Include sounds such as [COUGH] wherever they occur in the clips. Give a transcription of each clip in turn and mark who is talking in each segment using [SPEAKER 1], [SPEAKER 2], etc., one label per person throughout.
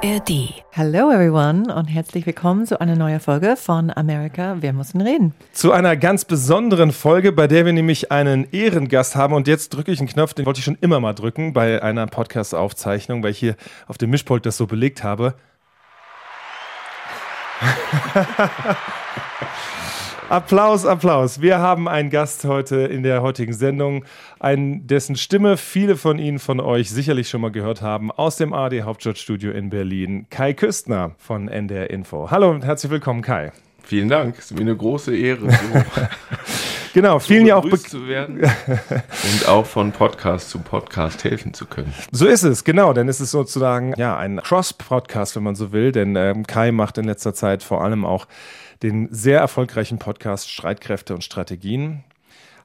[SPEAKER 1] ARD.
[SPEAKER 2] Hello everyone und herzlich willkommen zu einer neuen Folge von Amerika, wir müssen reden.
[SPEAKER 3] Zu einer ganz besonderen Folge, bei der wir nämlich einen Ehrengast haben und jetzt drücke ich einen Knopf, den wollte ich schon immer mal drücken bei einer Podcast-Aufzeichnung, weil ich hier auf dem Mischpult das so belegt habe. [LAUGHS] Applaus, Applaus. Wir haben einen Gast heute in der heutigen Sendung, einen, dessen Stimme viele von Ihnen, von euch sicherlich schon mal gehört haben, aus dem AD Hauptstadtstudio in Berlin, Kai Küstner von NDR Info. Hallo und herzlich willkommen, Kai.
[SPEAKER 4] Vielen Dank, es ist mir eine große Ehre. So [LAUGHS]
[SPEAKER 3] genau, vielen ja auch
[SPEAKER 4] zu werden [LAUGHS] und auch von Podcast zu Podcast helfen zu können.
[SPEAKER 3] So ist es, genau, denn es ist sozusagen ja ein Cross-Podcast, wenn man so will, denn ähm, Kai macht in letzter Zeit vor allem auch den sehr erfolgreichen Podcast Streitkräfte und Strategien.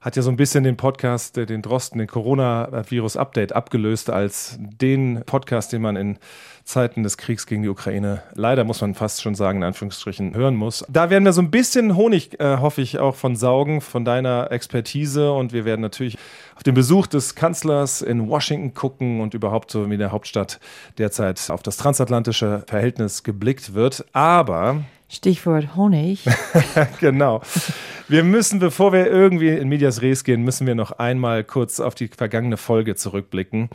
[SPEAKER 3] Hat ja so ein bisschen den Podcast, äh, den Drosten, den Coronavirus-Update abgelöst als den Podcast, den man in Zeiten des Kriegs gegen die Ukraine leider, muss man fast schon sagen, in Anführungsstrichen hören muss. Da werden wir so ein bisschen Honig, äh, hoffe ich, auch von saugen, von deiner Expertise. Und wir werden natürlich auf den Besuch des Kanzlers in Washington gucken und überhaupt so wie in der Hauptstadt derzeit auf das transatlantische Verhältnis geblickt wird. Aber
[SPEAKER 2] Stichwort Honig. [LAUGHS]
[SPEAKER 3] genau. Wir müssen, bevor wir irgendwie in Medias Res gehen, müssen wir noch einmal kurz auf die vergangene Folge zurückblicken.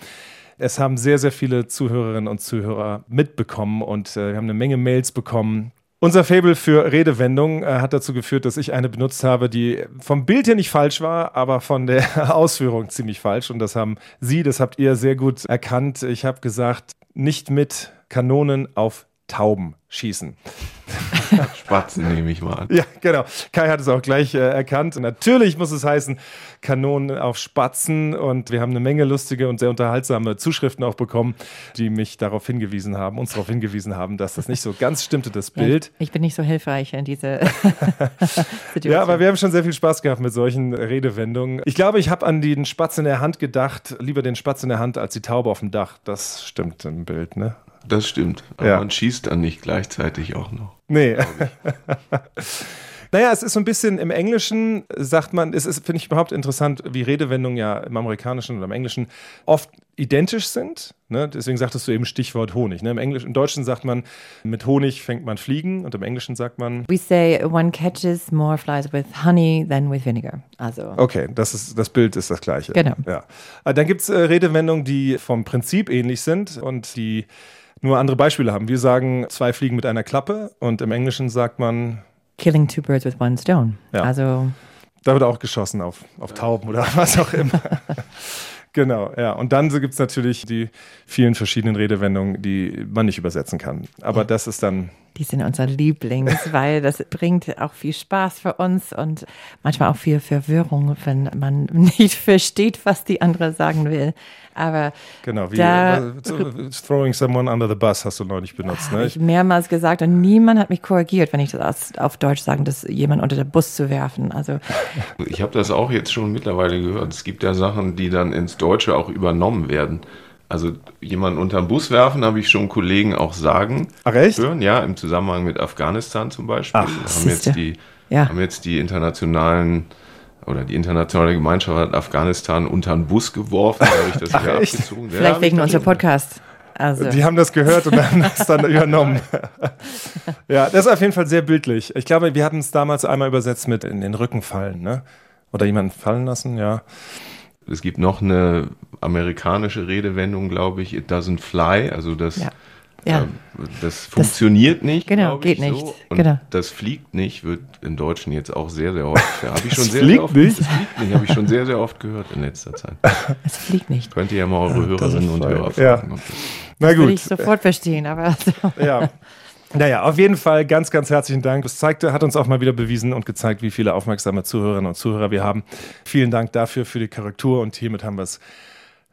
[SPEAKER 3] Es haben sehr, sehr viele Zuhörerinnen und Zuhörer mitbekommen und äh, wir haben eine Menge Mails bekommen. Unser Fable für Redewendungen äh, hat dazu geführt, dass ich eine benutzt habe, die vom Bild her nicht falsch war, aber von der [LAUGHS] Ausführung ziemlich falsch. Und das haben Sie, das habt ihr sehr gut erkannt. Ich habe gesagt, nicht mit Kanonen auf Tauben schießen. [LAUGHS]
[SPEAKER 4] Spatzen nehme ich mal an.
[SPEAKER 3] Ja, genau. Kai hat es auch gleich äh, erkannt. Natürlich muss es heißen Kanonen auf Spatzen und wir haben eine Menge lustige und sehr unterhaltsame Zuschriften auch bekommen, die mich darauf hingewiesen haben, uns darauf hingewiesen haben, dass das nicht so ganz stimmte, das Bild. Ja,
[SPEAKER 2] ich bin nicht so hilfreich in dieser [LAUGHS]
[SPEAKER 3] Situation. Ja, aber wir haben schon sehr viel Spaß gehabt mit solchen Redewendungen. Ich glaube, ich habe an den Spatz in der Hand gedacht, lieber den Spatz in der Hand als die Taube auf dem Dach. Das stimmt im Bild, ne?
[SPEAKER 4] Das stimmt. Aber ja. man schießt dann nicht gleichzeitig auch noch.
[SPEAKER 3] Nee. [LAUGHS] Naja, es ist so ein bisschen im Englischen, sagt man, es ist, finde ich überhaupt interessant, wie Redewendungen ja im Amerikanischen oder im Englischen oft identisch sind. Ne? Deswegen sagtest du eben Stichwort Honig. Ne? Im, Englisch, Im Deutschen sagt man, mit Honig fängt man Fliegen und im Englischen sagt man.
[SPEAKER 2] We say one catches more flies with honey than with vinegar. Also.
[SPEAKER 3] Okay, das, ist, das Bild ist das gleiche.
[SPEAKER 2] Genau.
[SPEAKER 3] Ja. Äh, dann gibt es äh, Redewendungen, die vom Prinzip ähnlich sind und die nur andere Beispiele haben. Wir sagen zwei Fliegen mit einer Klappe und im Englischen sagt man
[SPEAKER 2] Killing two birds with one stone. Ja. Also
[SPEAKER 3] da wird auch geschossen auf, auf Tauben oder [LAUGHS] was auch immer. genau, ja. Und dann gibt es natürlich die vielen verschiedenen Redewendungen, die man nicht übersetzen kann. Aber das ist dann
[SPEAKER 2] die sind unser Lieblings, [LAUGHS] weil das bringt auch viel Spaß für uns und manchmal auch viel Verwirrung, wenn man [LAUGHS] nicht versteht, was die andere sagen will. Aber
[SPEAKER 3] genau, wie da, throwing someone under the bus hast du neulich benutzt, ne?
[SPEAKER 2] Ich mehrmals gesagt und niemand hat mich korrigiert, wenn ich das auf Deutsch sage, dass jemand unter den Bus zu werfen. Also
[SPEAKER 4] ich habe das auch jetzt schon mittlerweile gehört. Es gibt ja Sachen, die dann ins Deutsche auch übernommen werden. Also jemanden unter den Bus werfen, habe ich schon Kollegen auch sagen
[SPEAKER 3] Ach, echt?
[SPEAKER 4] hören, ja, im Zusammenhang mit Afghanistan zum Beispiel.
[SPEAKER 2] Ach,
[SPEAKER 4] haben jetzt die, ja. haben jetzt die internationalen oder die internationale Gemeinschaft hat Afghanistan unter den Bus geworfen, da habe ich das [LAUGHS] Ach, wieder echt? abgezogen.
[SPEAKER 2] Vielleicht ja, wegen unserem Podcast.
[SPEAKER 3] Also. Die haben das gehört und haben das dann [LAUGHS] übernommen. [LAUGHS] ja, das ist auf jeden Fall sehr bildlich. Ich glaube, wir hatten es damals einmal übersetzt mit in den Rücken fallen, ne? Oder jemanden fallen lassen, ja.
[SPEAKER 4] Es gibt noch eine amerikanische Redewendung, glaube ich, it doesn't fly, also das, ja. Ja. Äh, das funktioniert das, nicht.
[SPEAKER 2] Genau, geht nicht.
[SPEAKER 4] So. Und
[SPEAKER 2] genau.
[SPEAKER 4] das fliegt nicht, wird im Deutschen jetzt auch sehr, sehr häufig. Habe ich schon
[SPEAKER 3] sehr, fliegt sehr
[SPEAKER 4] oft,
[SPEAKER 3] nicht?
[SPEAKER 4] Das fliegt nicht, habe ich schon sehr, sehr oft gehört in letzter Zeit.
[SPEAKER 2] Es fliegt nicht.
[SPEAKER 4] Könnt ihr ja mal eure Hörerinnen und Hörer
[SPEAKER 3] fragen. Ja. Na gut.
[SPEAKER 2] Das würde ich sofort verstehen, aber.
[SPEAKER 3] Ja. [LAUGHS] Naja, auf jeden Fall ganz, ganz herzlichen Dank. Das zeigte, hat uns auch mal wieder bewiesen und gezeigt, wie viele aufmerksame Zuhörerinnen und Zuhörer wir haben. Vielen Dank dafür, für die Korrektur und hiermit haben wir es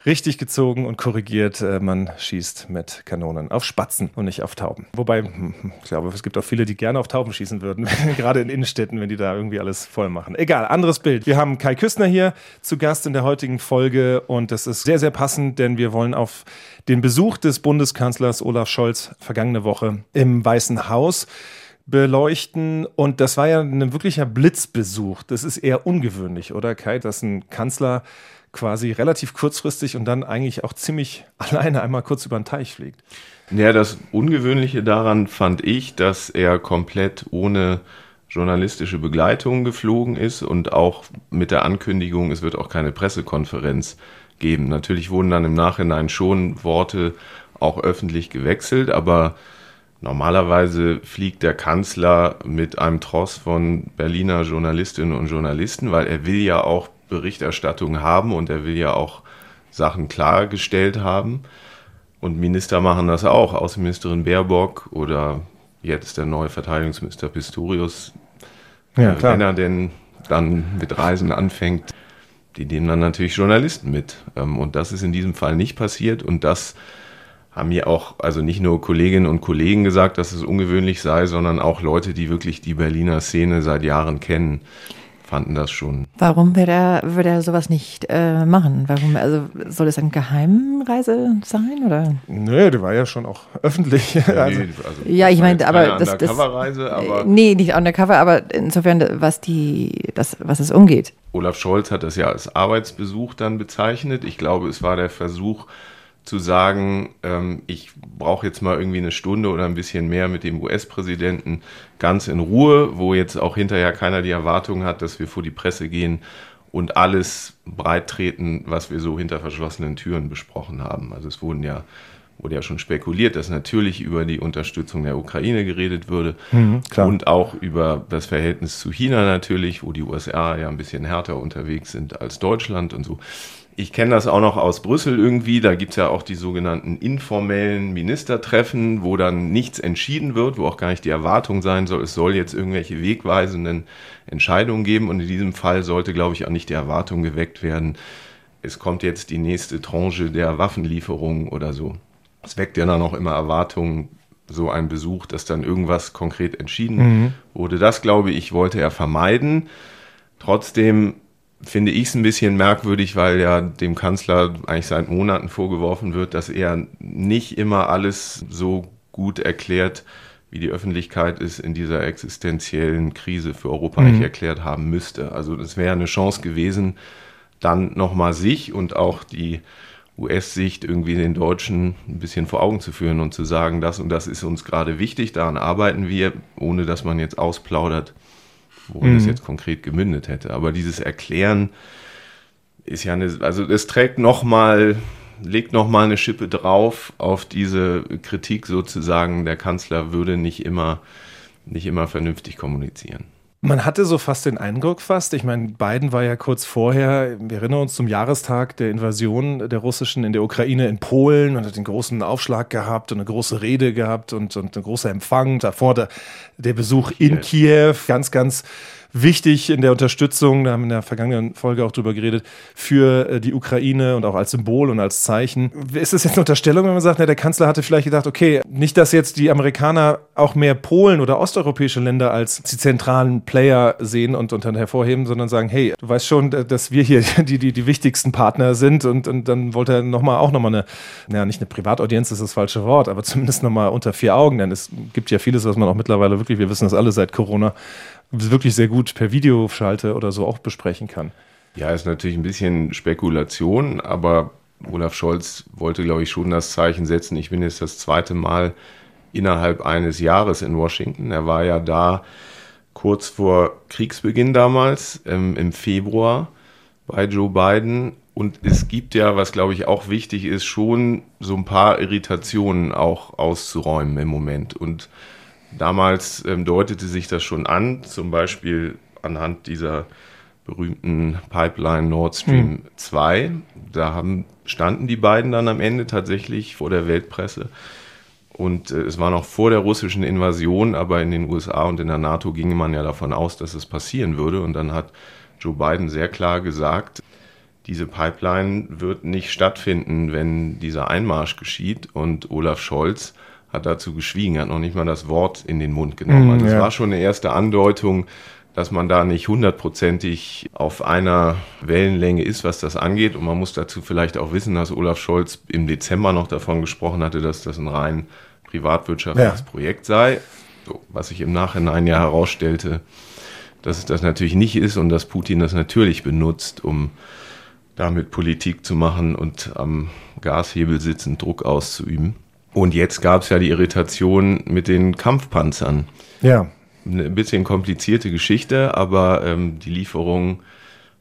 [SPEAKER 3] richtig gezogen und korrigiert. Äh, man schießt mit Kanonen auf Spatzen und nicht auf Tauben. Wobei, hm, hm, ich glaube, es gibt auch viele, die gerne auf Tauben schießen würden, [LAUGHS] gerade in Innenstädten, wenn die da irgendwie alles voll machen. Egal, anderes Bild. Wir haben Kai Küstner hier zu Gast in der heutigen Folge und das ist sehr, sehr passend, denn wir wollen auf den Besuch des Bundeskanzlers Olaf Scholz vergangene Woche im Weißen Haus beleuchten. Und das war ja ein wirklicher Blitzbesuch. Das ist eher ungewöhnlich, oder Kai, dass ein Kanzler quasi relativ kurzfristig und dann eigentlich auch ziemlich [LAUGHS] alleine einmal kurz über den Teich fliegt.
[SPEAKER 4] Ja, das Ungewöhnliche daran fand ich, dass er komplett ohne journalistische Begleitung geflogen ist und auch mit der Ankündigung, es wird auch keine Pressekonferenz geben. Natürlich wurden dann im Nachhinein schon Worte auch öffentlich gewechselt, aber normalerweise fliegt der Kanzler mit einem Tross von Berliner Journalistinnen und Journalisten, weil er will ja auch Berichterstattung haben und er will ja auch Sachen klargestellt haben. Und Minister machen das auch. Außenministerin Baerbock oder jetzt der neue Verteidigungsminister Pistorius. Ja, äh, klar. Wenn er denn dann mit Reisen anfängt, die nehmen dann natürlich Journalisten mit. Ähm, und das ist in diesem Fall nicht passiert. Und das haben mir auch, also nicht nur Kolleginnen und Kollegen gesagt, dass es ungewöhnlich sei, sondern auch Leute, die wirklich die Berliner Szene seit Jahren kennen fanden das schon.
[SPEAKER 2] Warum wird er, würde er sowas nicht äh, machen? Warum, also soll es eine Geheimreise sein? Oder?
[SPEAKER 3] Nö, die war ja schon auch öffentlich. Ja,
[SPEAKER 2] also, also, ja ich meine, aber das, das aber Nee, nicht undercover, aber insofern, was die, das, was es umgeht.
[SPEAKER 4] Olaf Scholz hat das ja als Arbeitsbesuch dann bezeichnet. Ich glaube, es war der Versuch, zu sagen, ähm, ich brauche jetzt mal irgendwie eine Stunde oder ein bisschen mehr mit dem US-Präsidenten ganz in Ruhe, wo jetzt auch hinterher keiner die Erwartung hat, dass wir vor die Presse gehen und alles breit treten, was wir so hinter verschlossenen Türen besprochen haben. Also es wurden ja wurde ja schon spekuliert, dass natürlich über die Unterstützung der Ukraine geredet würde mhm, und auch über das Verhältnis zu China natürlich, wo die USA ja ein bisschen härter unterwegs sind als Deutschland und so. Ich kenne das auch noch aus Brüssel irgendwie. Da gibt es ja auch die sogenannten informellen Ministertreffen, wo dann nichts entschieden wird, wo auch gar nicht die Erwartung sein soll, es soll jetzt irgendwelche wegweisenden Entscheidungen geben. Und in diesem Fall sollte, glaube ich, auch nicht die Erwartung geweckt werden, es kommt jetzt die nächste Tranche der Waffenlieferung oder so. Es weckt ja dann auch immer Erwartungen, so ein Besuch, dass dann irgendwas konkret entschieden mhm. wurde. Das, glaube ich, wollte er vermeiden. Trotzdem finde ich es ein bisschen merkwürdig, weil ja dem Kanzler eigentlich seit Monaten vorgeworfen wird, dass er nicht immer alles so gut erklärt, wie die Öffentlichkeit es in dieser existenziellen Krise für Europa mhm. eigentlich erklärt haben müsste. Also das wäre eine Chance gewesen, dann nochmal sich und auch die US-Sicht irgendwie den Deutschen ein bisschen vor Augen zu führen und zu sagen, das und das ist uns gerade wichtig, daran arbeiten wir, ohne dass man jetzt ausplaudert, worin mhm. es jetzt konkret gemündet hätte. Aber dieses Erklären ist ja eine, also es trägt nochmal, legt nochmal eine Schippe drauf auf diese Kritik sozusagen, der Kanzler würde nicht immer, nicht immer vernünftig kommunizieren.
[SPEAKER 3] Man hatte so fast den Eindruck fast, ich meine, Biden war ja kurz vorher, wir erinnern uns zum Jahrestag der Invasion der russischen in der Ukraine in Polen und hat den großen Aufschlag gehabt und eine große Rede gehabt und, und ein großer Empfang. Davor der, der Besuch in Kiew, ganz, ganz wichtig in der Unterstützung, da haben wir in der vergangenen Folge auch drüber geredet, für äh, die Ukraine und auch als Symbol und als Zeichen. Ist es jetzt eine Unterstellung, wenn man sagt, na, der Kanzler hatte vielleicht gedacht, okay, nicht, dass jetzt die Amerikaner auch mehr Polen oder osteuropäische Länder als die zentralen Player sehen und, und dann hervorheben, sondern sagen, hey, du weißt schon, dass wir hier [LAUGHS] die, die, die wichtigsten Partner sind und, und dann wollte er nochmal auch nochmal eine, naja, nicht eine Privataudienz, ist das falsche Wort, aber zumindest nochmal unter vier Augen, denn es gibt ja vieles, was man auch mittlerweile wirklich, wir wissen das alle seit Corona, wirklich sehr gut per Videoschalte oder so auch besprechen kann.
[SPEAKER 4] Ja, ist natürlich ein bisschen Spekulation, aber Olaf Scholz wollte, glaube ich, schon das Zeichen setzen. Ich bin jetzt das zweite Mal innerhalb eines Jahres in Washington. Er war ja da kurz vor Kriegsbeginn damals, ähm, im Februar bei Joe Biden. Und es gibt ja, was glaube ich auch wichtig ist, schon so ein paar Irritationen auch auszuräumen im Moment. Und Damals ähm, deutete sich das schon an, zum Beispiel anhand dieser berühmten Pipeline Nord Stream hm. 2. Da haben, standen die beiden dann am Ende tatsächlich vor der Weltpresse. Und äh, es war noch vor der russischen Invasion, aber in den USA und in der NATO ging man ja davon aus, dass es passieren würde. Und dann hat Joe Biden sehr klar gesagt, diese Pipeline wird nicht stattfinden, wenn dieser Einmarsch geschieht. Und Olaf Scholz hat dazu geschwiegen, hat noch nicht mal das Wort in den Mund genommen. Mm, also ja. es war schon eine erste Andeutung, dass man da nicht hundertprozentig auf einer Wellenlänge ist, was das angeht. Und man muss dazu vielleicht auch wissen, dass Olaf Scholz im Dezember noch davon gesprochen hatte, dass das ein rein privatwirtschaftliches ja. Projekt sei. So, was sich im Nachhinein ja herausstellte, dass es das natürlich nicht ist und dass Putin das natürlich benutzt, um damit Politik zu machen und am Gashebel sitzend Druck auszuüben. Und jetzt gab es ja die Irritation mit den Kampfpanzern.
[SPEAKER 3] Ja.
[SPEAKER 4] Eine bisschen komplizierte Geschichte, aber ähm, die Lieferung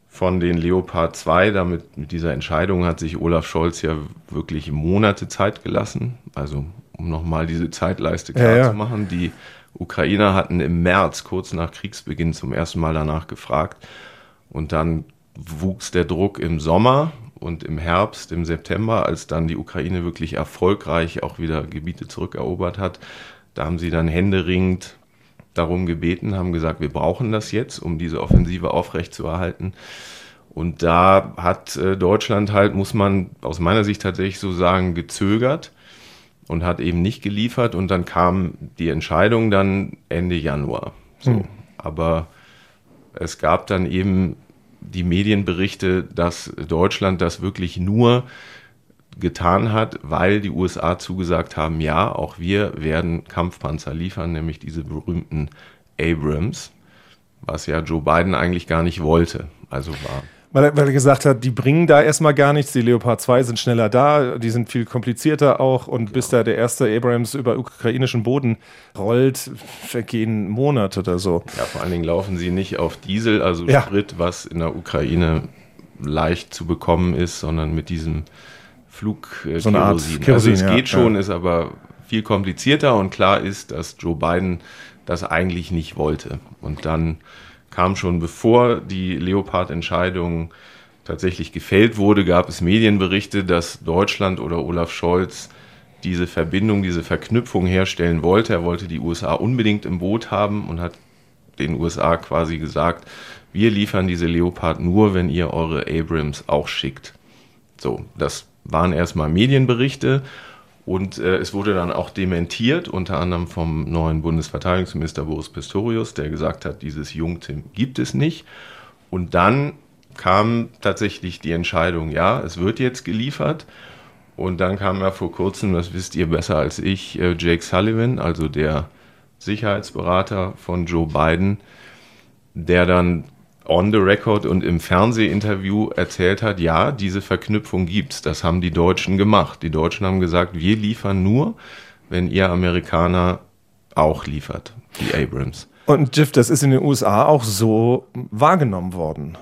[SPEAKER 4] von den Leopard 2, damit mit dieser Entscheidung hat sich Olaf Scholz ja wirklich Monate Zeit gelassen. Also um nochmal diese Zeitleiste klar ja, ja. zu machen. Die Ukrainer hatten im März, kurz nach Kriegsbeginn, zum ersten Mal danach gefragt. Und dann wuchs der Druck im Sommer und im Herbst, im September, als dann die Ukraine wirklich erfolgreich auch wieder Gebiete zurückerobert hat. Da haben sie dann händeringend darum gebeten, haben gesagt, wir brauchen das jetzt, um diese Offensive aufrechtzuerhalten. Und da hat äh, Deutschland halt, muss man aus meiner Sicht tatsächlich so sagen, gezögert und hat eben nicht geliefert und dann kam die Entscheidung dann Ende Januar. So. Hm. Aber es gab dann eben die Medienberichte, dass Deutschland das wirklich nur getan hat, weil die USA zugesagt haben, ja, auch wir werden Kampfpanzer liefern, nämlich diese berühmten Abrams, was ja Joe Biden eigentlich gar nicht wollte. Also war
[SPEAKER 3] weil er, weil er gesagt hat, die bringen da erstmal gar nichts. Die Leopard 2 sind schneller da, die sind viel komplizierter auch. Und bis da der erste Abrams über ukrainischen Boden rollt, vergehen Monate oder so.
[SPEAKER 4] Ja, vor allen Dingen laufen sie nicht auf Diesel, also ja. Sprit, was in der Ukraine leicht zu bekommen ist, sondern mit diesem Flug
[SPEAKER 3] äh, so eine Art
[SPEAKER 4] Kerosin. Also es geht schon, ja. ist aber viel komplizierter und klar ist, dass Joe Biden das eigentlich nicht wollte. Und dann kam schon bevor die Leopard-Entscheidung tatsächlich gefällt wurde, gab es Medienberichte, dass Deutschland oder Olaf Scholz diese Verbindung, diese Verknüpfung herstellen wollte. Er wollte die USA unbedingt im Boot haben und hat den USA quasi gesagt, wir liefern diese Leopard nur, wenn ihr eure Abrams auch schickt. So, das waren erstmal Medienberichte und äh, es wurde dann auch dementiert, unter anderem vom neuen Bundesverteidigungsminister Boris Pistorius, der gesagt hat, dieses Jungtim gibt es nicht. Und dann kam tatsächlich die Entscheidung, ja, es wird jetzt geliefert. Und dann kam ja vor kurzem, das wisst ihr besser als ich, äh, Jake Sullivan, also der Sicherheitsberater von Joe Biden, der dann on the record und im Fernsehinterview erzählt hat, ja, diese Verknüpfung gibt's. Das haben die Deutschen gemacht. Die Deutschen haben gesagt, wir liefern nur, wenn ihr Amerikaner auch liefert, die Abrams.
[SPEAKER 3] Und Jiff, das ist in den USA auch so wahrgenommen worden.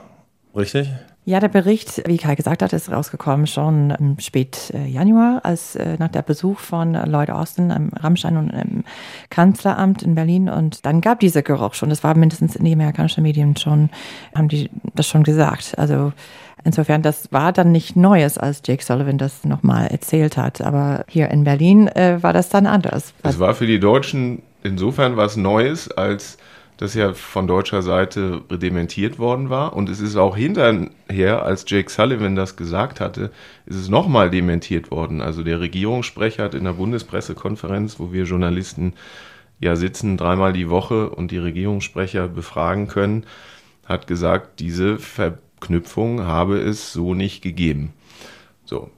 [SPEAKER 3] Richtig?
[SPEAKER 2] Ja, der Bericht, wie Kai gesagt hat, ist rausgekommen schon im spät äh, Januar, als äh, nach der Besuch von Lloyd Austin am Rammstein und im Kanzleramt in Berlin. Und dann gab dieser Geruch schon. Das war mindestens in den amerikanischen Medien schon, haben die das schon gesagt. Also insofern, das war dann nicht Neues, als Jake Sullivan das nochmal erzählt hat. Aber hier in Berlin äh, war das dann anders.
[SPEAKER 4] Es war für die Deutschen insofern was Neues, als das ja von deutscher Seite dementiert worden war. Und es ist auch hinterher, als Jake Sullivan das gesagt hatte, ist es nochmal dementiert worden. Also der Regierungssprecher hat in der Bundespressekonferenz, wo wir Journalisten ja sitzen, dreimal die Woche und die Regierungssprecher befragen können, hat gesagt, diese Verknüpfung habe es so nicht gegeben. So,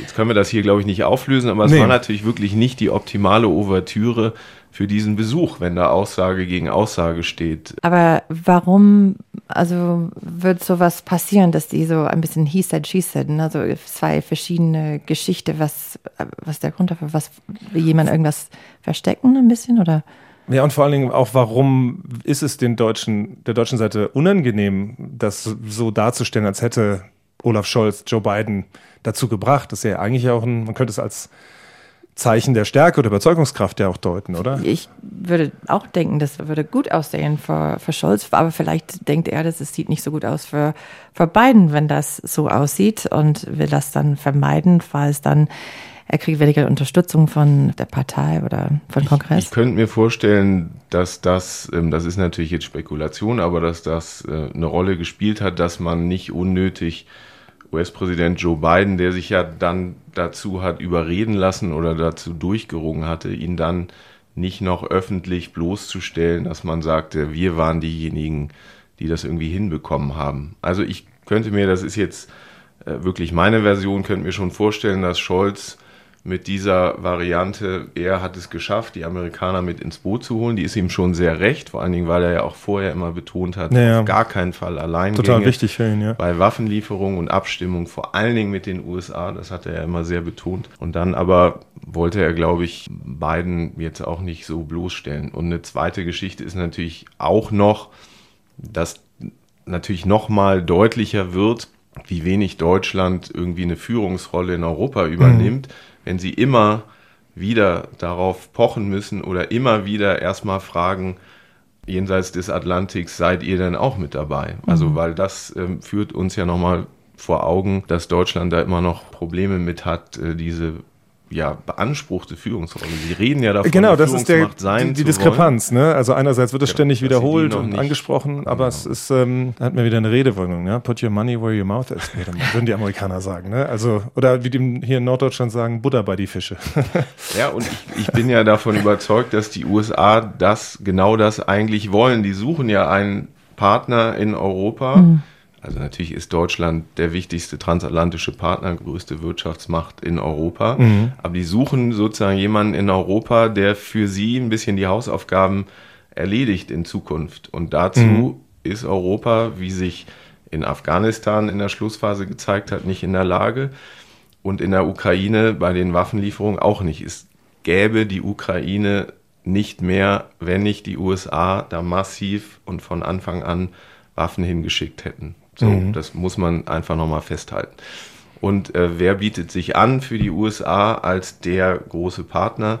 [SPEAKER 4] jetzt können wir das hier, glaube ich, nicht auflösen, aber es nee. war natürlich wirklich nicht die optimale Ouvertüre für diesen Besuch, wenn da Aussage gegen Aussage steht.
[SPEAKER 2] Aber warum, also wird sowas passieren, dass die so ein bisschen he said, she said, ne? also zwei verschiedene Geschichten, was, was der Grund dafür, was, will jemand irgendwas verstecken ein bisschen oder?
[SPEAKER 3] Ja, und vor allen Dingen auch, warum ist es den Deutschen, der deutschen Seite unangenehm, das so darzustellen, als hätte Olaf Scholz Joe Biden dazu gebracht? Das ist ja eigentlich auch ein, man könnte es als Zeichen der Stärke oder Überzeugungskraft ja auch deuten, oder?
[SPEAKER 2] Ich würde auch denken, das würde gut aussehen für, für Scholz, aber vielleicht denkt er, dass es sieht nicht so gut aus für, für Biden, wenn das so aussieht und will das dann vermeiden, falls dann er kriegt weniger Unterstützung von der Partei oder von Kongress.
[SPEAKER 4] Ich, ich könnte mir vorstellen, dass das, ähm, das ist natürlich jetzt Spekulation, aber dass das äh, eine Rolle gespielt hat, dass man nicht unnötig US-Präsident Joe Biden, der sich ja dann dazu hat überreden lassen oder dazu durchgerungen hatte, ihn dann nicht noch öffentlich bloßzustellen, dass man sagte, wir waren diejenigen, die das irgendwie hinbekommen haben. Also ich könnte mir, das ist jetzt äh, wirklich meine Version, könnte mir schon vorstellen, dass Scholz mit dieser Variante, er hat es geschafft, die Amerikaner mit ins Boot zu holen. Die ist ihm schon sehr recht, vor allen Dingen, weil er ja auch vorher immer betont hat,
[SPEAKER 3] Naja.
[SPEAKER 4] auf gar keinen Fall allein.
[SPEAKER 3] Total wichtig für ihn, ja.
[SPEAKER 4] bei Waffenlieferungen und Abstimmung, vor allen Dingen mit den USA, das hat er ja immer sehr betont. Und dann aber wollte er, glaube ich, Biden jetzt auch nicht so bloßstellen. Und eine zweite Geschichte ist natürlich auch noch, dass natürlich noch mal deutlicher wird, wie wenig Deutschland irgendwie eine Führungsrolle in Europa übernimmt, wenn sie immer wieder darauf pochen müssen oder immer wieder erstmal fragen, jenseits des Atlantiks seid ihr denn auch mit dabei? Also weil das ähm, führt uns ja nochmal vor Augen, dass Deutschland da immer noch Probleme mit hat, äh, diese ja, beanspruchte Führungsrolle. Sie reden ja davon,
[SPEAKER 3] Genau, das ist der, die, die Diskrepanz. Ne? Also einerseits wird es
[SPEAKER 4] Ja,
[SPEAKER 3] ständig wiederholt und
[SPEAKER 4] nicht-
[SPEAKER 3] angesprochen, aber
[SPEAKER 4] Genau.
[SPEAKER 3] es ist, ähm, da hat mir wieder eine Redewendung, ne? Put your money where your mouth is, würde- [LAUGHS] würden die Amerikaner sagen. Ne? Also, oder wie die hier in Norddeutschland sagen, Butter bei die Fische. [LAUGHS]
[SPEAKER 4] Ja, und ich, ich bin ja davon überzeugt, dass die USA das, genau das eigentlich wollen. Die suchen ja einen Partner in Europa. Also natürlich ist Deutschland der wichtigste transatlantische Partner, größte Wirtschaftsmacht in Europa. Aber die suchen sozusagen jemanden in Europa, der für sie ein bisschen die Hausaufgaben erledigt in Zukunft. Und dazu ist Europa, wie sich in Afghanistan in der Schlussphase gezeigt hat, nicht in der Lage. Und in der Ukraine bei den Waffenlieferungen auch nicht. Es gäbe die Ukraine nicht mehr, wenn nicht die USA da massiv und von Anfang an Waffen hingeschickt hätten. So, das muss man einfach nochmal festhalten. Und äh, wer bietet sich an für die USA als der große Partner?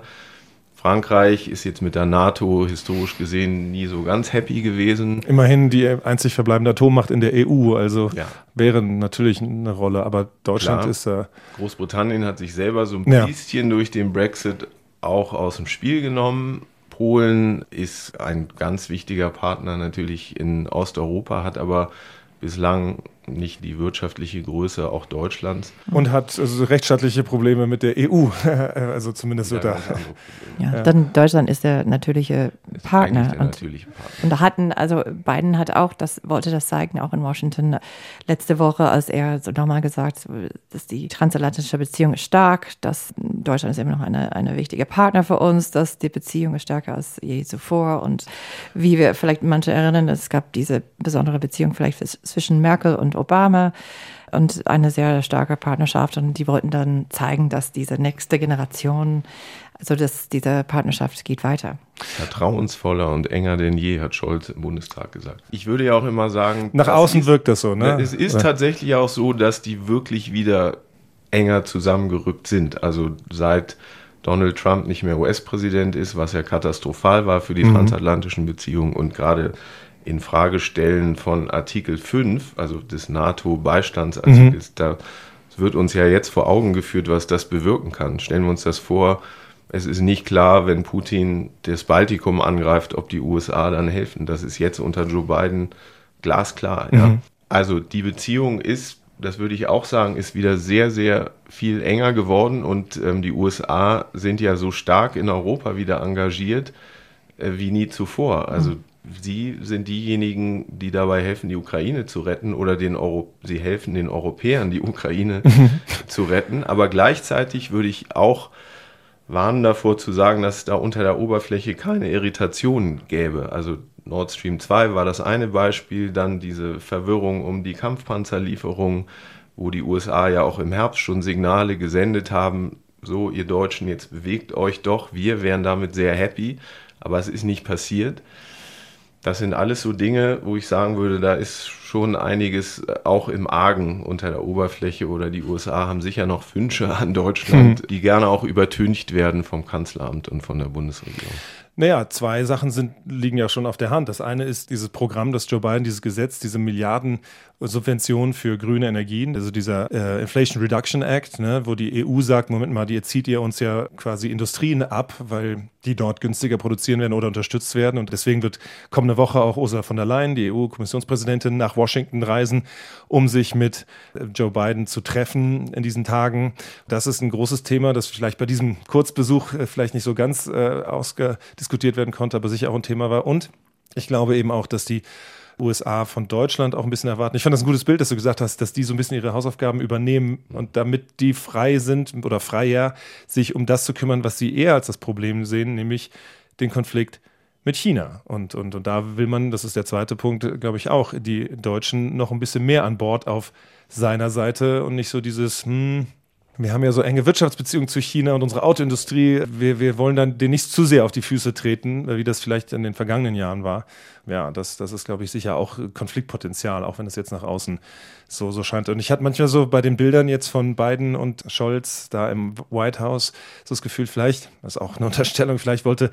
[SPEAKER 4] Frankreich ist jetzt mit der NATO historisch gesehen nie so ganz happy gewesen.
[SPEAKER 3] Immerhin die einzig verbleibende Atommacht in der EU, also
[SPEAKER 4] Ja.
[SPEAKER 3] wäre natürlich eine Rolle, aber Deutschland
[SPEAKER 4] Klar.
[SPEAKER 3] ist äh,
[SPEAKER 4] Großbritannien hat sich selber so ein
[SPEAKER 3] Ja.
[SPEAKER 4] bisschen durch den Brexit auch aus dem Spiel genommen. Polen ist ein ganz wichtiger Partner natürlich in Osteuropa, hat aber bislang nicht die wirtschaftliche Größe auch Deutschlands.
[SPEAKER 3] und hat also rechtsstaatliche Probleme mit der EU. [LAUGHS] also zumindest wird
[SPEAKER 4] Ja,
[SPEAKER 3] da.
[SPEAKER 2] Ja, Dann Deutschland ist der natürliche
[SPEAKER 4] Ist
[SPEAKER 2] Partner.
[SPEAKER 4] der
[SPEAKER 2] Und
[SPEAKER 4] natürliche Partner.
[SPEAKER 2] Und da hatten, also Biden hat auch, das wollte das zeigen, auch in Washington letzte Woche, als er so nochmal gesagt, dass die transatlantische Beziehung ist stark, dass Deutschland ist immer noch eine, eine wichtige Partner für uns, dass die Beziehung ist stärker als je zuvor. Und wie wir vielleicht manche erinnern, es gab diese besondere Beziehung vielleicht zwischen Merkel und Obama und eine sehr starke Partnerschaft. Und die wollten dann zeigen, dass diese nächste Generation, also dass diese Partnerschaft geht weiter.
[SPEAKER 4] Vertrauensvoller und enger denn je, hat Scholz im Bundestag gesagt. Ich würde ja auch immer sagen,
[SPEAKER 3] Nach außen
[SPEAKER 4] ist-
[SPEAKER 3] wirkt das so, ne?
[SPEAKER 4] Ja, Es ist
[SPEAKER 3] Oder?
[SPEAKER 4] tatsächlich auch so, dass die wirklich wieder enger zusammengerückt sind. Also seit Donald Trump nicht mehr US-Präsident ist, was ja katastrophal war für die
[SPEAKER 3] Mhm.
[SPEAKER 4] transatlantischen Beziehungen und gerade in Frage stellen von Artikel 5, also des NATO-Beistandsartikels,
[SPEAKER 3] Mhm.
[SPEAKER 4] da wird uns ja jetzt vor Augen geführt, was das bewirken kann. Stellen wir uns das vor, es ist nicht klar, wenn Putin das Baltikum angreift, ob die USA dann helfen. Das ist jetzt unter Joe Biden glasklar. Ja? Also die Beziehung ist, das würde ich auch sagen, ist wieder sehr, sehr viel enger geworden und ähm, die USA sind ja so stark in Europa wieder engagiert äh, wie nie zuvor. Also sie sind diejenigen, die dabei helfen, die Ukraine zu retten oder den Euro sie helfen den Europäern, die Ukraine [LAUGHS] zu retten. Aber gleichzeitig würde ich auch warnen davor zu sagen, dass es da unter der Oberfläche keine Irritation gäbe. Also Nord Stream 2 war das eine Beispiel, dann diese Verwirrung um die Kampfpanzerlieferung, wo die USA ja auch im Herbst schon Signale gesendet haben, so ihr Deutschen, jetzt bewegt euch doch, wir wären damit sehr happy, aber es ist nicht passiert. Das sind alles so Dinge, wo ich sagen würde, da ist schon einiges äh, auch im Argen unter der Oberfläche oder die USA haben sicher noch Wünsche an Deutschland, [LAUGHS] die gerne auch übertüncht werden vom Kanzleramt und von der Bundesregierung.
[SPEAKER 3] Naja, zwei Sachen sind, liegen ja schon auf der Hand. Das eine ist dieses Programm, das Joe Biden, dieses Gesetz, diese Milliarden Subventionen für grüne Energien, also dieser äh, Inflation Reduction Act, ne, wo die EU sagt, Moment mal, ihr zieht ihr uns ja quasi Industrien ab, weil die dort günstiger produzieren werden oder unterstützt werden. Und deswegen wird kommende Woche auch Ursula von der Leyen, die EU-Kommissionspräsidentin, nach Washington reisen, um sich mit äh, Joe Biden zu treffen in diesen Tagen. Das ist ein großes Thema, das vielleicht bei diesem Kurzbesuch äh, vielleicht nicht so ganz äh, ausgediskutiert werden konnte, aber sicher auch ein Thema war. Und ich glaube eben auch, dass die USA von Deutschland auch ein bisschen erwarten. Ich fand das ein gutes Bild, dass du gesagt hast, dass die so ein bisschen ihre Hausaufgaben übernehmen und damit die frei sind oder freier, sich um das zu kümmern, was sie eher als das Problem sehen, nämlich den Konflikt mit China. Und, und, und da will man, das ist der zweite Punkt, glaube ich auch, die Deutschen noch ein bisschen mehr an Bord auf seiner Seite und nicht so dieses, hm, wir haben ja so enge Wirtschaftsbeziehungen zu China und unsere Autoindustrie. Wir, wir wollen dann den nicht zu sehr auf die Füße treten, wie das vielleicht in den vergangenen Jahren war. Ja, das, das ist, glaube ich, sicher auch Konfliktpotenzial, auch wenn es jetzt nach außen so, so scheint. Und ich hatte manchmal so bei den Bildern jetzt von Biden und Scholz da im White House so das Gefühl, vielleicht, das ist auch eine [LAUGHS] Unterstellung, vielleicht wollte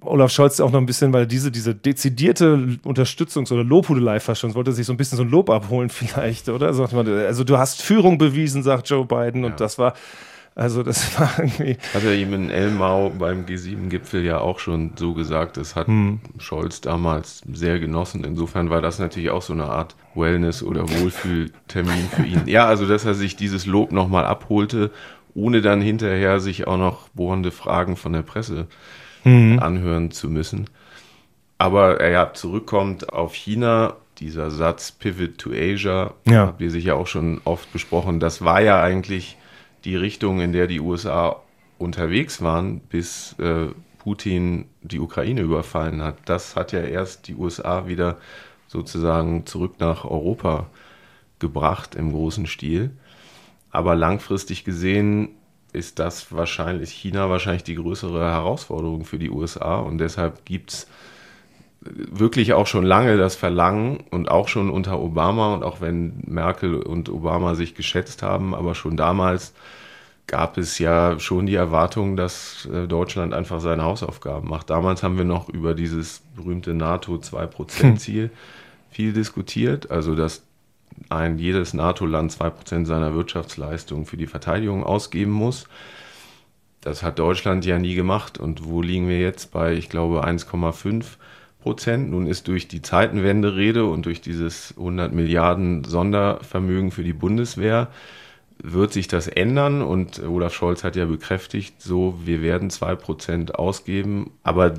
[SPEAKER 3] Olaf Scholz auch noch ein bisschen, weil diese, diese dezidierte Unterstützungs- oder Lobhudelei fast schon, wollte sich so ein bisschen so ein Lob abholen vielleicht, oder? Also du hast Führung bewiesen, sagt Joe Biden ja. und das war, also das [LAUGHS] war irgendwie...
[SPEAKER 4] Hat er ihm in Elmau beim G7-Gipfel ja auch schon so gesagt, das hat hm. Scholz damals sehr genossen. Insofern war das natürlich auch so eine Art Wellness- oder Wohlfühltermin für ihn. Ja, also dass er sich dieses Lob nochmal abholte, ohne dann hinterher sich auch noch bohrende Fragen von der Presse mhm. anhören zu müssen. Aber er ja zurückkommt auf China, dieser Satz Pivot to Asia, ja. habt ihr sicher auch schon oft besprochen, das war ja eigentlich die Richtung, in der die USA unterwegs waren, bis äh, Putin die Ukraine überfallen hat. Das hat ja erst die USA wieder sozusagen zurück nach Europa gebracht im großen Stil. Aber langfristig gesehen ist das wahrscheinlich, China wahrscheinlich die größere Herausforderung für die USA und deshalb gibt es wirklich auch schon lange das Verlangen und auch schon unter Obama und auch wenn Merkel und Obama sich geschätzt haben, aber schon damals gab es ja schon die Erwartung, dass äh, Deutschland einfach seine Hausaufgaben macht. Damals haben wir noch über dieses berühmte NATO 2%-Ziel hm. viel diskutiert, also dass ein jedes NATO-Land 2% seiner Wirtschaftsleistung für die Verteidigung ausgeben muss. Das hat Deutschland ja nie gemacht. Und wo liegen wir jetzt bei, ich glaube, 1,5 Prozent? Nun ist durch die Zeitenwende Rede und durch dieses 100 Milliarden Sondervermögen für die Bundeswehr wird sich das ändern und Olaf Scholz hat ja bekräftigt, so wir werden 2% ausgeben, aber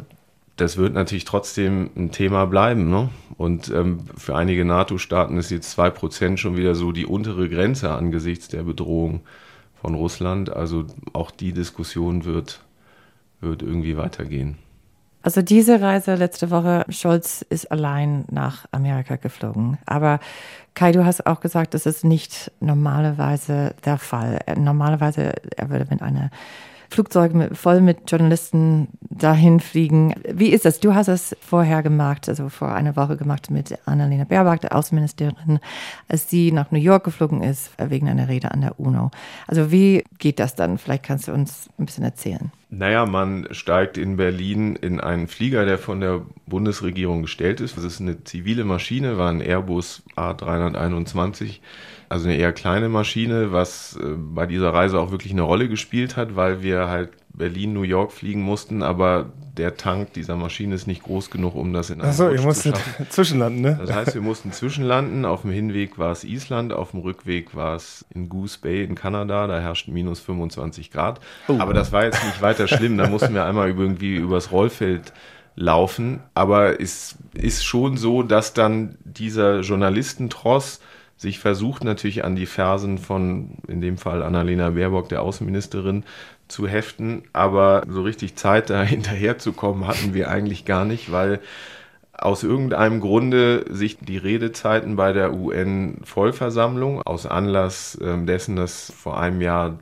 [SPEAKER 4] das wird natürlich trotzdem ein Thema bleiben. Ne? Und ähm, für einige NATO-Staaten ist jetzt 2% schon wieder so die untere Grenze angesichts der Bedrohung von Russland. Also auch die Diskussion wird, wird irgendwie weitergehen.
[SPEAKER 2] Also diese Reise letzte Woche, Scholz ist allein nach Amerika geflogen. Aber Kai, du hast auch gesagt, das ist nicht normalerweise der Fall. Normalerweise, er würde mit einer Flugzeuge voll mit Journalisten dahin fliegen. Wie ist das? Du hast es vorher gemacht, also vor einer Woche gemacht mit Annalena Baerbock, der Außenministerin, als sie nach New York geflogen ist wegen einer Rede an der UNO. Also wie geht das dann? Vielleicht kannst du uns ein bisschen erzählen.
[SPEAKER 4] Naja, man steigt in Berlin in einen Flieger, der von der Bundesregierung gestellt ist. Das ist eine zivile Maschine, war ein Airbus A321 also eine eher kleine Maschine, was äh, bei dieser Reise auch wirklich eine Rolle gespielt hat, weil wir halt Berlin, New York fliegen mussten, aber der Tank dieser Maschine ist nicht groß genug, um das in
[SPEAKER 3] einem Achso, ihr musstet [LAUGHS] zwischenlanden, ne?
[SPEAKER 4] Das heißt, wir mussten zwischenlanden. Auf dem Hinweg war es Island, auf dem Rückweg war es in Goose Bay in Kanada, da herrschten minus 25 Grad. Oh. Aber das war jetzt nicht weiter schlimm, da mussten wir einmal irgendwie übers Rollfeld laufen. Aber es ist schon so, dass dann dieser Journalistentross sich versucht natürlich an die Fersen von, in dem Fall Annalena Baerbock, der Außenministerin, zu heften. Aber so richtig Zeit, da [LAUGHS] hinterherzukommen, hatten wir eigentlich gar nicht, weil aus irgendeinem Grunde sich die Redezeiten bei der UN-Vollversammlung aus Anlass äh, dessen, dass vor einem Jahr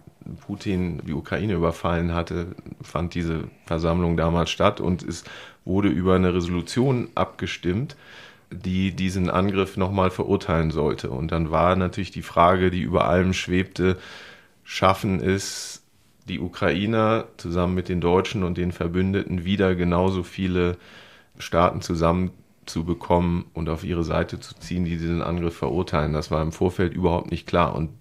[SPEAKER 4] Putin die Ukraine überfallen hatte, fand diese Versammlung damals statt und es wurde über eine Resolution abgestimmt, die diesen Angriff nochmal verurteilen sollte. Und dann war natürlich die Frage, die über allem schwebte, schaffen es die Ukrainer zusammen mit den Deutschen und den Verbündeten wieder genauso viele Staaten zusammenzubekommen und auf ihre Seite zu ziehen, die diesen Angriff verurteilen. Das war im Vorfeld überhaupt nicht klar. Und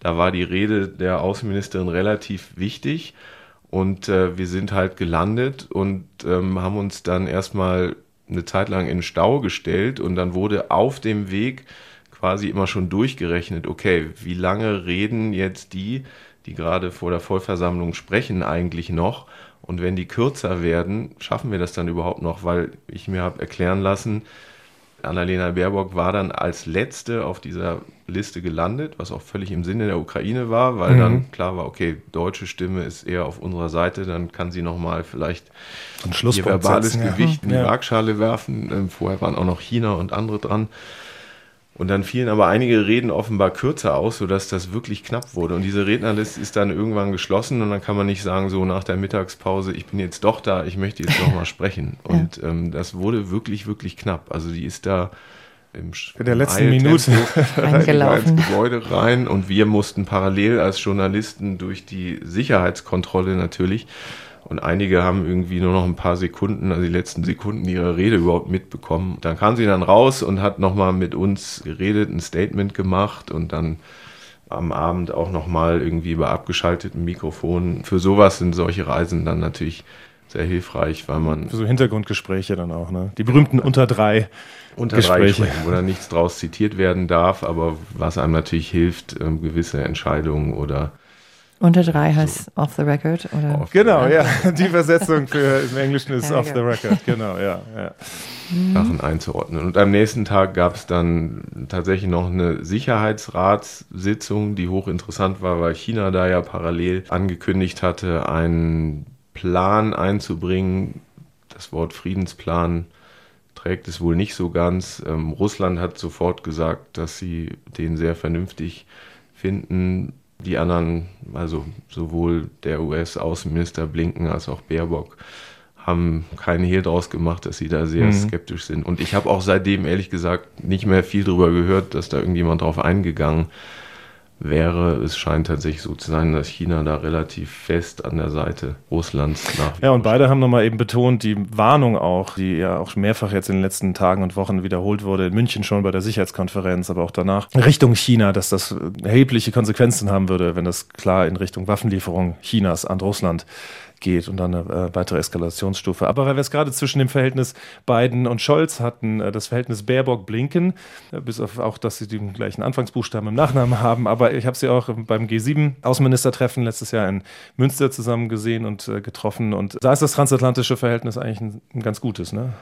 [SPEAKER 4] da war die Rede der Außenministerin relativ wichtig. Und äh, wir sind halt gelandet und ähm, haben uns dann erstmal eine Zeit lang in Stau gestellt und dann wurde auf dem Weg quasi immer schon durchgerechnet, okay, wie lange reden jetzt die, die gerade vor der Vollversammlung sprechen, eigentlich noch? Und wenn die kürzer werden, schaffen wir das dann überhaupt noch? Weil ich mir habe erklären lassen, Annalena Baerbock war dann als letzte auf dieser Liste gelandet, was auch völlig im Sinne der Ukraine war, weil mhm. dann klar war, okay, deutsche Stimme ist eher auf unserer Seite, dann kann sie nochmal vielleicht
[SPEAKER 3] ihr verbales
[SPEAKER 4] setzen, Gewicht ja. in die Waagschale werfen. Ähm, vorher waren auch noch China und andere dran. Und dann fielen aber einige Reden offenbar kürzer aus, sodass das wirklich knapp wurde. Und diese Rednerliste ist dann irgendwann geschlossen und dann kann man nicht sagen, so nach der Mittagspause, ich bin jetzt doch da, ich möchte jetzt nochmal sprechen. Und ja. ähm, das wurde wirklich, wirklich knapp. Also die ist da im
[SPEAKER 3] in der letzten Minute [LAUGHS]
[SPEAKER 4] ins Gebäude rein und wir mussten parallel als Journalisten durch die Sicherheitskontrolle natürlich und einige haben irgendwie nur noch ein paar Sekunden, also die letzten Sekunden ihrer Rede überhaupt mitbekommen. Dann kam sie dann raus und hat nochmal mit uns geredet, ein Statement gemacht und dann am Abend auch nochmal irgendwie bei abgeschalteten Mikrofonen. Für sowas sind solche Reisen dann natürlich sehr hilfreich, weil man.
[SPEAKER 3] Für so Hintergrundgespräche dann auch, ne? Die berühmten unter drei.
[SPEAKER 4] Unter drei Gespräche, wo dann nichts draus zitiert werden darf, aber was einem natürlich hilft, ähm, gewisse Entscheidungen oder
[SPEAKER 2] unter drei heißt so. off the record, oder?
[SPEAKER 3] Off genau, ja. Die Übersetzung für im Englischen ist off the record, genau, ja. ja.
[SPEAKER 4] Sachen einzuordnen. Und am nächsten Tag gab es dann tatsächlich noch eine Sicherheitsratssitzung, die hochinteressant war, weil China da ja parallel angekündigt hatte, einen Plan einzubringen. Das Wort Friedensplan trägt es wohl nicht so ganz. Ähm, Russland hat sofort gesagt, dass sie den sehr vernünftig finden die anderen, also sowohl der US-Außenminister Blinken als auch Baerbock, haben keinen Hehl draus gemacht, dass sie da sehr mhm. skeptisch sind. Und ich habe auch seitdem ehrlich gesagt nicht mehr viel darüber gehört, dass da irgendjemand drauf eingegangen ist wäre. Es scheint tatsächlich so zu sein, dass China da relativ fest an der Seite Russlands nach.
[SPEAKER 3] Ja, und beide haben nochmal eben betont, die Warnung auch, die ja auch mehrfach jetzt in den letzten Tagen und Wochen wiederholt wurde, in München schon bei der Sicherheitskonferenz, aber auch danach, Richtung China, dass das erhebliche Konsequenzen haben würde, wenn das klar in Richtung Waffenlieferung Chinas an Russland geht und dann eine äh, weitere Eskalationsstufe. Aber weil wir es gerade zwischen dem Verhältnis Biden und Scholz hatten, äh, das Verhältnis Baerbock-Blinken, äh, bis auf auch, dass sie den gleichen Anfangsbuchstaben im Nachnamen haben, aber ich habe sie auch beim G7-Außenministertreffen letztes Jahr in Münster zusammen gesehen und äh, getroffen und da ist das transatlantische Verhältnis eigentlich ein, ein ganz gutes. Ne?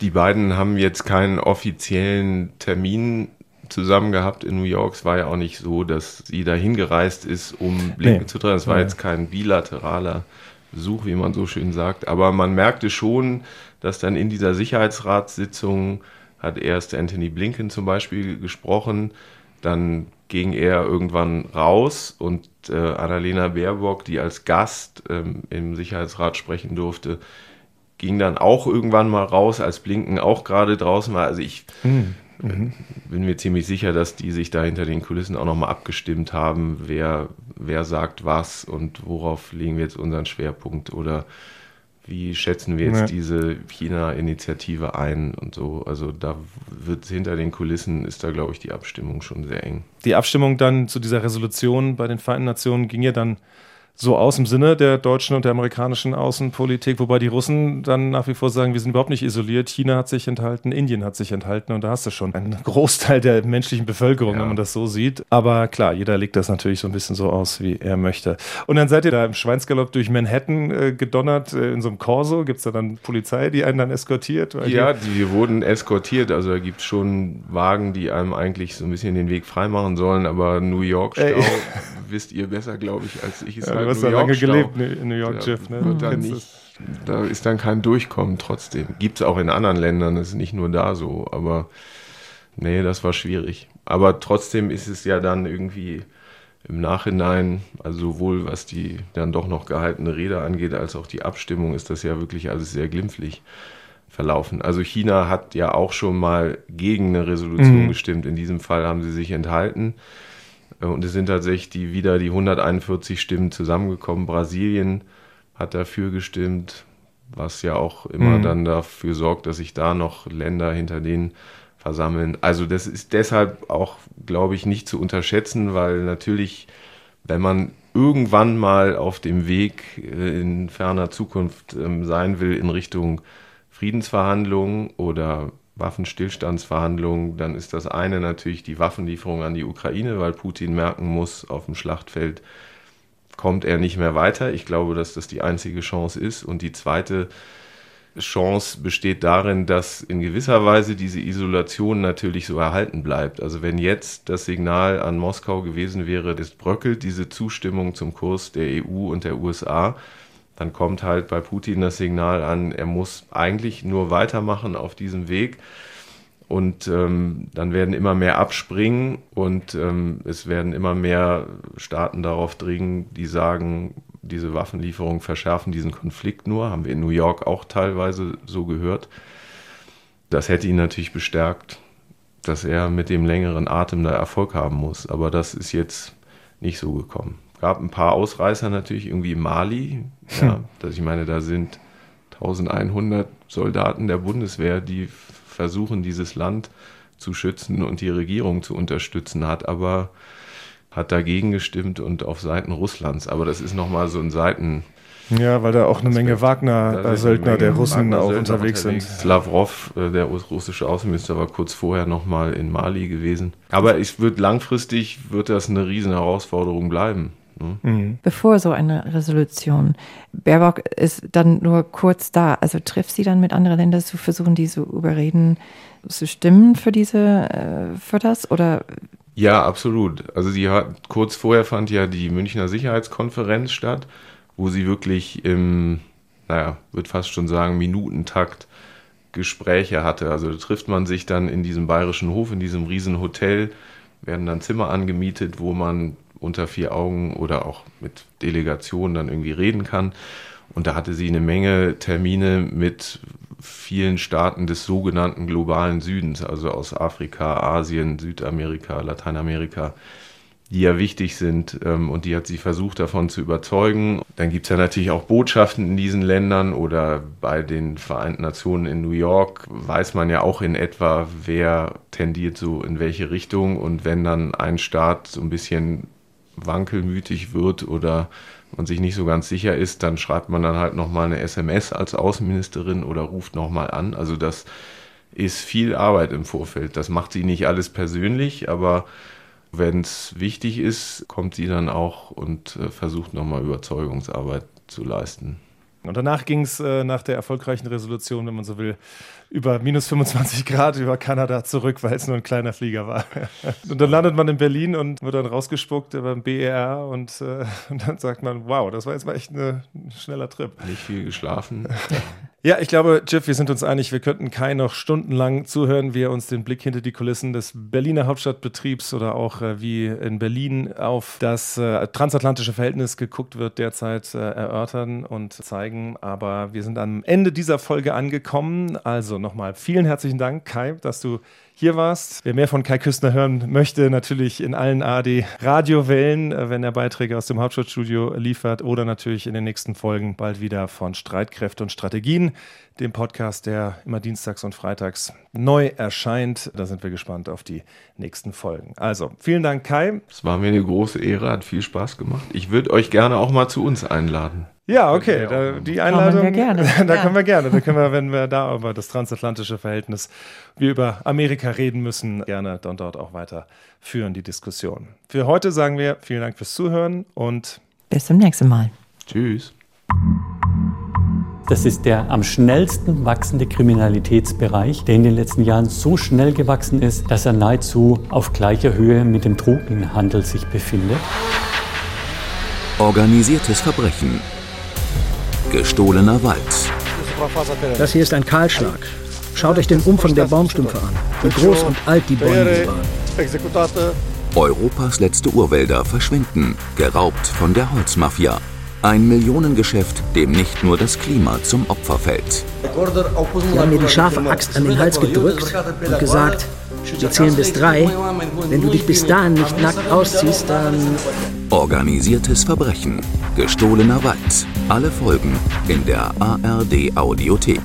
[SPEAKER 4] Die beiden haben jetzt keinen offiziellen Termin zusammen gehabt in New York. Es war ja auch nicht so, dass sie da hingereist ist, um Blinken nee. zu treffen. Es war ja. jetzt kein bilateraler Besuch, wie man so schön sagt. Aber man merkte schon, dass dann in dieser Sicherheitsratssitzung hat erst Anthony Blinken zum Beispiel gesprochen, dann ging er irgendwann raus und äh, Annalena Baerbock, die als Gast ähm, im Sicherheitsrat sprechen durfte, ging dann auch irgendwann mal raus, als Blinken auch gerade draußen war. Also ich mhm. Mhm. Bin mir ziemlich sicher, dass die sich da hinter den Kulissen auch nochmal abgestimmt haben, wer, wer sagt was und worauf legen wir jetzt unseren Schwerpunkt oder wie schätzen wir jetzt ja. diese China-Initiative ein und so. Also da wird hinter den Kulissen ist da, glaube ich, die Abstimmung schon sehr eng.
[SPEAKER 3] Die Abstimmung dann zu dieser Resolution bei den Vereinten Nationen ging ja dann so aus im Sinne der deutschen und der amerikanischen Außenpolitik, wobei die Russen dann nach wie vor sagen, wir sind überhaupt nicht isoliert. China hat sich enthalten, Indien hat sich enthalten und da hast du schon einen [LAUGHS] Großteil der menschlichen Bevölkerung, ja. wenn man das so sieht. Aber klar, jeder legt das natürlich so ein bisschen so aus, wie er möchte. Und dann seid ihr da im Schweinsgalopp durch Manhattan äh, gedonnert, äh, in so einem Corso. Gibt es da dann Polizei, die einen dann eskortiert?
[SPEAKER 4] Ja, die, die wurden eskortiert. Also da gibt es schon Wagen, die einem eigentlich so ein bisschen den Weg freimachen sollen, aber New York-Stau [LAUGHS] wisst ihr besser, glaube ich, als ich es
[SPEAKER 3] ja, Du hast da lange gelebt in New York, Jeff. Ne?
[SPEAKER 4] Dann nicht, da ist dann kein Durchkommen trotzdem. Gibt es auch in anderen Ländern, das ist nicht nur da so, aber nee, das war schwierig. Aber trotzdem ist es ja dann irgendwie im Nachhinein, also sowohl was die dann doch noch gehaltene Rede angeht, als auch die Abstimmung, ist das ja wirklich alles sehr glimpflich verlaufen. Also China hat ja auch schon mal gegen eine Resolution mhm. gestimmt. In diesem Fall haben sie sich enthalten. Äh, und es sind tatsächlich die, wieder die 141 Stimmen zusammengekommen. Brasilien hat dafür gestimmt, was ja auch immer mhm. dann dafür sorgt, dass sich da noch Länder hinter denen versammeln. Also das ist deshalb auch, glaube ich, nicht zu unterschätzen, weil natürlich, wenn man irgendwann mal auf dem Weg äh, in ferner Zukunft ähm, sein will in Richtung Friedensverhandlungen oder Waffenstillstandsverhandlungen, dann ist das eine natürlich die Waffenlieferung an die Ukraine, weil Putin merken muss, auf dem Schlachtfeld kommt er nicht mehr weiter. Ich glaube, dass das die einzige Chance ist. Und die zweite Chance besteht darin, dass in gewisser Weise diese Isolation natürlich so erhalten bleibt. Also wenn jetzt das Signal an Moskau gewesen wäre, es bröckelt diese Zustimmung zum Kurs der EU und der USA, dann kommt halt bei Putin das Signal an, er muss eigentlich nur weitermachen auf diesem Weg. Und ähm, dann werden immer mehr abspringen und ähm, es werden immer mehr Staaten darauf dringen, die sagen, diese Waffenlieferungen verschärfen diesen Konflikt nur. Haben wir in New York auch teilweise so gehört. Das hätte ihn natürlich bestärkt, dass er mit dem längeren Atem da Erfolg haben muss. Aber das ist jetzt nicht so gekommen. Gab ein paar Ausreißer natürlich irgendwie in Mali. Ja, hm. dass ich meine, da sind 1100 Soldaten der Bundeswehr, die versuchen, dieses Land zu schützen und die Regierung zu unterstützen, hat aber hat dagegen gestimmt und auf Seiten Russlands. Aber das ist nochmal so ein Seiten.
[SPEAKER 3] Ja, weil da auch eine Menge Wagner-Söldner der Russen auch unterwegs, sind.
[SPEAKER 4] Lavrov, äh, der russische Außenminister, war kurz vorher nochmal in Mali gewesen. Aber ich würde langfristig wird das eine riesen Herausforderung bleiben.
[SPEAKER 2] Ne? Mhm. Bevor so eine Resolution. Baerbock ist dann nur kurz da. Also trifft sie dann mit anderen Ländern zu versuchen, die zu überreden, zu stimmen für diese, äh, für das? Oder
[SPEAKER 4] ja, absolut. Also sie hat kurz vorher fand ja die Münchner Sicherheitskonferenz statt, wo sie wirklich im, naja, würde fast schon sagen, Minutentakt Gespräche hatte. Also da trifft man sich dann in diesem bayerischen Hof, in diesem Riesenhotel, werden dann Zimmer angemietet, wo man unter vier Augen oder auch mit Delegationen dann irgendwie reden kann. Und da hatte sie eine Menge Termine mit vielen Staaten des sogenannten globalen Südens, also aus Afrika, Asien, Südamerika, Lateinamerika, die ja wichtig sind ähm, und die hat sie versucht davon zu überzeugen. Dann gibt es ja natürlich auch Botschaften in diesen Ländern oder bei den Vereinten Nationen in New York weiß man ja auch in etwa, wer tendiert so in welche Richtung und wenn dann ein Staat so ein bisschen wankelmütig wird oder man sich nicht so ganz sicher ist, dann schreibt man dann halt nochmal eine SMS als Außenministerin oder ruft nochmal an. Also das ist viel Arbeit im Vorfeld. Das macht sie nicht alles persönlich, aber wenn es wichtig ist, kommt sie dann auch und äh, versucht nochmal Überzeugungsarbeit zu leisten.
[SPEAKER 3] Und danach ging es äh, nach der erfolgreichen Resolution, wenn man so will, über minus 25 Grad über Kanada zurück, weil es nur ein kleiner Flieger war. [LAUGHS] und dann landet man in Berlin und wird dann rausgespuckt beim BER und, äh, [LAUGHS] und dann sagt man, wow, das war jetzt mal echt ein schneller Trip.
[SPEAKER 4] Nicht viel geschlafen. [LAUGHS]
[SPEAKER 3] Ja, ich glaube, Jeff, wir sind uns einig, wir könnten Kai noch stundenlang zuhören, wie er uns den Blick hinter die Kulissen des Berliner Hauptstadtbetriebs oder auch äh, wie in Berlin auf das äh, transatlantische Verhältnis geguckt wird, derzeit äh, erörtern und zeigen. Aber wir sind am Ende dieser Folge angekommen. Also nochmal vielen herzlichen Dank, Kai, dass du hier warst. Wer mehr von Kai Küstner hören möchte, natürlich in allen ARD Radiowellen, äh, wenn er Beiträge aus dem Hauptstadtstudio liefert oder natürlich in den nächsten Folgen bald wieder von Streitkräfte und Strategien, dem Podcast, der immer dienstags und freitags neu erscheint. Da sind wir gespannt auf die nächsten Folgen. Also, vielen Dank, Kai.
[SPEAKER 4] Es war mir eine große Ehre, hat viel Spaß gemacht. Ich würde euch gerne auch mal zu uns einladen.
[SPEAKER 3] Ja, okay. Da, die Einladung. Wir gerne. [LAUGHS] da ja. können wir gerne. Da können wir, wenn wir da über das transatlantische Verhältnis, wir über Amerika reden müssen, gerne dann dort auch weiter führen, die Diskussion. Für heute sagen wir vielen Dank fürs Zuhören und
[SPEAKER 2] bis zum nächsten Mal.
[SPEAKER 4] Tschüss.
[SPEAKER 1] Das ist der am schnellsten wachsende Kriminalitätsbereich, der in den letzten Jahren so schnell gewachsen ist, dass er nahezu auf gleicher Höhe mit dem Drogenhandel sich befindet.
[SPEAKER 5] Organisiertes Verbrechen Gestohlener Wald.
[SPEAKER 6] Das hier ist ein Kahlschlag. Schaut euch den Umfang der Baumstümpfe an, wie groß und alt die Bäume waren.
[SPEAKER 5] Europas letzte Urwälder verschwinden, geraubt von der Holzmafia. Ein Millionengeschäft, dem nicht nur das Klima zum Opfer fällt.
[SPEAKER 6] Sie haben mir die scharfe Axt an den Hals gedrückt und gesagt, wir zählen bis drei. Wenn du dich bis dahin nicht nackt ausziehst, dann...
[SPEAKER 5] Organisiertes Verbrechen. Gestohlener Wald. Alle Folgen in der ARD Audiothek.